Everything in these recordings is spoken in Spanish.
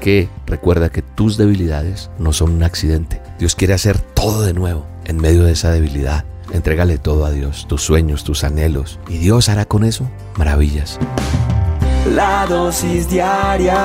que recuerda que tus debilidades no son un accidente. Dios quiere hacer todo de nuevo en medio de esa debilidad. Entrégale todo a Dios, tus sueños, tus anhelos. Y Dios hará con eso maravillas. La dosis diaria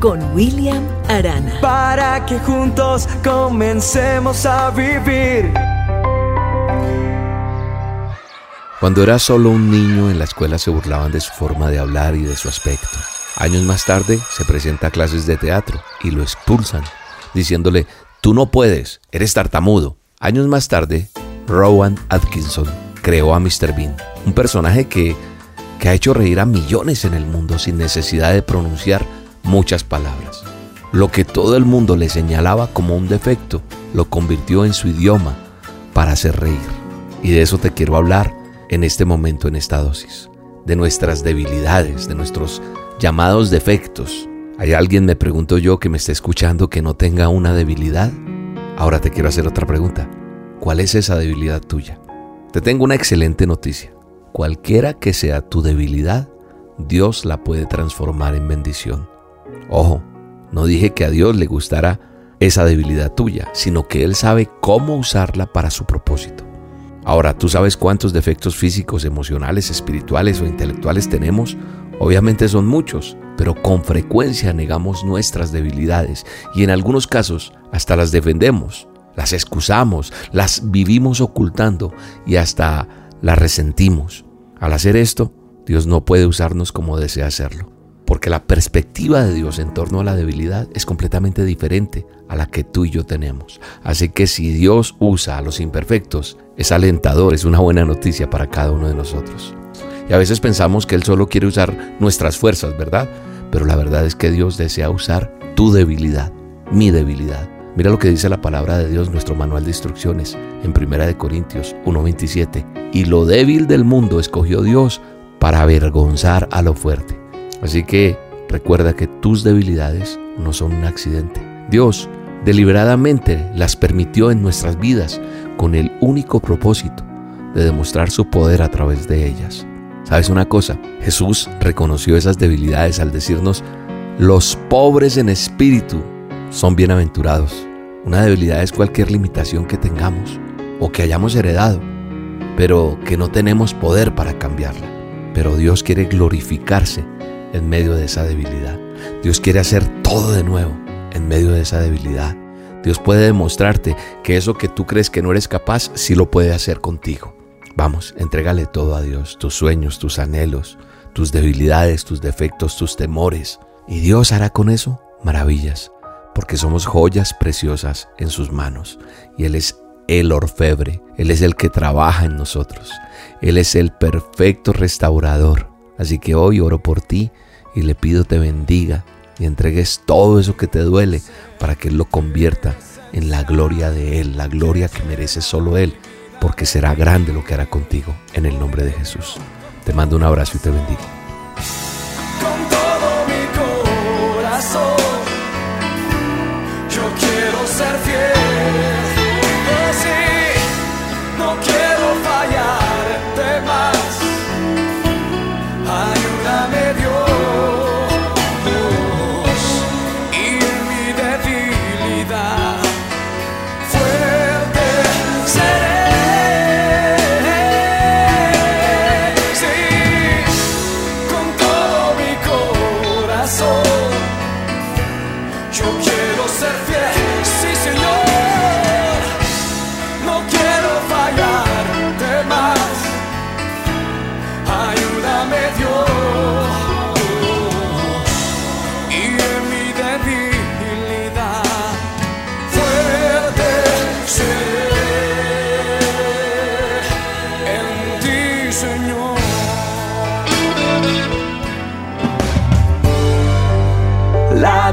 con William Arana. Para que juntos comencemos a vivir. Cuando era solo un niño en la escuela se burlaban de su forma de hablar y de su aspecto. Años más tarde se presenta a clases de teatro y lo expulsan, diciéndole, tú no puedes, eres tartamudo. Años más tarde, Rowan Atkinson creó a Mr. Bean, un personaje que, que ha hecho reír a millones en el mundo sin necesidad de pronunciar muchas palabras. Lo que todo el mundo le señalaba como un defecto, lo convirtió en su idioma para hacer reír. Y de eso te quiero hablar en este momento, en esta dosis, de nuestras debilidades, de nuestros llamados defectos. ¿Hay alguien, me pregunto yo, que me esté escuchando que no tenga una debilidad? Ahora te quiero hacer otra pregunta. ¿Cuál es esa debilidad tuya? Te tengo una excelente noticia. Cualquiera que sea tu debilidad, Dios la puede transformar en bendición. Ojo, no dije que a Dios le gustara esa debilidad tuya, sino que Él sabe cómo usarla para su propósito. Ahora, ¿tú sabes cuántos defectos físicos, emocionales, espirituales o intelectuales tenemos? Obviamente son muchos, pero con frecuencia negamos nuestras debilidades y en algunos casos hasta las defendemos, las excusamos, las vivimos ocultando y hasta las resentimos. Al hacer esto, Dios no puede usarnos como desea hacerlo porque la perspectiva de Dios en torno a la debilidad es completamente diferente a la que tú y yo tenemos. Así que si Dios usa a los imperfectos, es alentador, es una buena noticia para cada uno de nosotros. Y a veces pensamos que Él solo quiere usar nuestras fuerzas, ¿verdad? Pero la verdad es que Dios desea usar tu debilidad, mi debilidad. Mira lo que dice la palabra de Dios, nuestro manual de instrucciones, en 1 Corintios 1.27. Y lo débil del mundo escogió Dios para avergonzar a lo fuerte. Así que recuerda que tus debilidades no son un accidente. Dios deliberadamente las permitió en nuestras vidas con el único propósito de demostrar su poder a través de ellas. ¿Sabes una cosa? Jesús reconoció esas debilidades al decirnos, los pobres en espíritu son bienaventurados. Una debilidad es cualquier limitación que tengamos o que hayamos heredado, pero que no tenemos poder para cambiarla. Pero Dios quiere glorificarse en medio de esa debilidad. Dios quiere hacer todo de nuevo en medio de esa debilidad. Dios puede demostrarte que eso que tú crees que no eres capaz, sí lo puede hacer contigo. Vamos, entrégale todo a Dios, tus sueños, tus anhelos, tus debilidades, tus defectos, tus temores. Y Dios hará con eso maravillas, porque somos joyas preciosas en sus manos. Y Él es el orfebre, Él es el que trabaja en nosotros. Él es el perfecto restaurador. Así que hoy oro por ti y le pido te bendiga y entregues todo eso que te duele para que Él lo convierta en la gloria de Él, la gloria que merece solo Él, porque será grande lo que hará contigo en el nombre de Jesús. Te mando un abrazo y te bendigo. Yo quiero ser fiel.